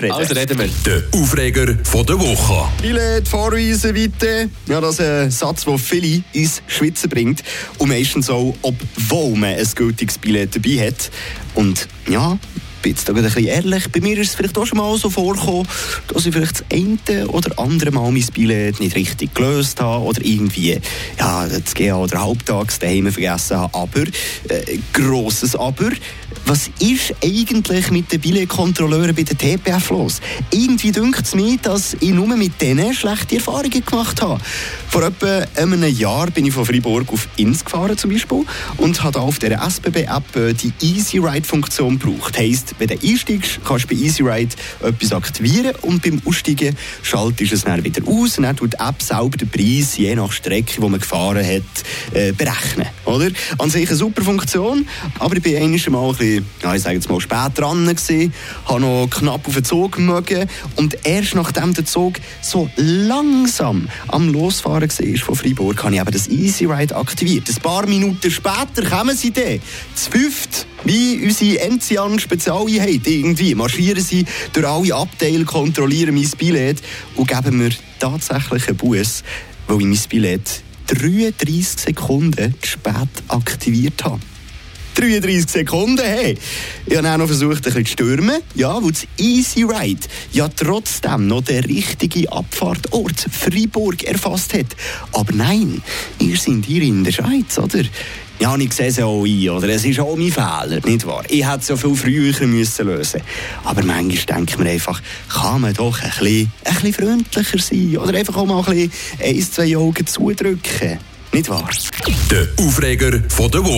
reden. Also reden wir. Der Aufreger von der Woche. Billett vorweisen, bitte. Ja, das ist ein Satz, der viele ins Schwitzen bringt. Und meistens auch, obwohl man ein gültiges Billett dabei hat. Und ja, bin jetzt da ein bisschen ehrlich, bei mir ist es vielleicht auch schon mal so vorgekommen, dass ich vielleicht das eine oder andere Mal mein Billett nicht richtig gelöst habe oder irgendwie ja, das GA oder halbtags daheim vergessen habe. Aber, äh, grosses Aber, was ist eigentlich mit den Billetkontrolleuren bei der TPF los? Irgendwie dünkt es mir, dass ich nur mit denen schlechte Erfahrungen gemacht habe. Vor etwa einem Jahr bin ich von Freiburg auf Inns gefahren zum Beispiel und habe auf der SBB-App äh, die Easy Ride-Funktion gebraucht. Heisst, wenn du einsteigst, kannst du bei Easy Ride etwas aktivieren und beim Aussteigen schaltest du es dann wieder aus und dann tut die App selber den Preis je nach Strecke, die man gefahren hat, äh, berechnen. Oder? An sich eine super Funktion, aber ich bin einmal mal ein bisschen, ja, ich sage jetzt mal, spät dran habe noch knapp auf den Zug mögen und erst nachdem der Zug so langsam am Losfahren war von Freiburg, habe ich eben das Easy Ride aktiviert. Ein paar Minuten später kommen sie dann, zu fünft, wie unsere Enzian Spezialeinheit irgendwie, marschieren sie durch alle Abteile, kontrollieren mein Billett und geben mir tatsächlich einen Bus, weil ich mein Billett 33 Sekunden zu spät aktiviert habe. 33 Sekunden, hey! Ich habe auch noch versucht, ein bisschen zu stürmen. Ja, weil das Easy Ride ja trotzdem noch den richtigen Abfahrtort Freiburg erfasst hat. Aber nein, ihr seid hier in der Schweiz, oder? Ja, ich sehe es auch ein, oder? Es ist auch mein Fehler, nicht wahr? Ich hätte es ja viel früher müssen lösen Aber manchmal denkt man einfach, kann man doch ein bisschen, ein bisschen freundlicher sein oder einfach auch mal ein bisschen ein, zwei Augen zudrücken. Nicht wahr? Der Aufreger von der Woche.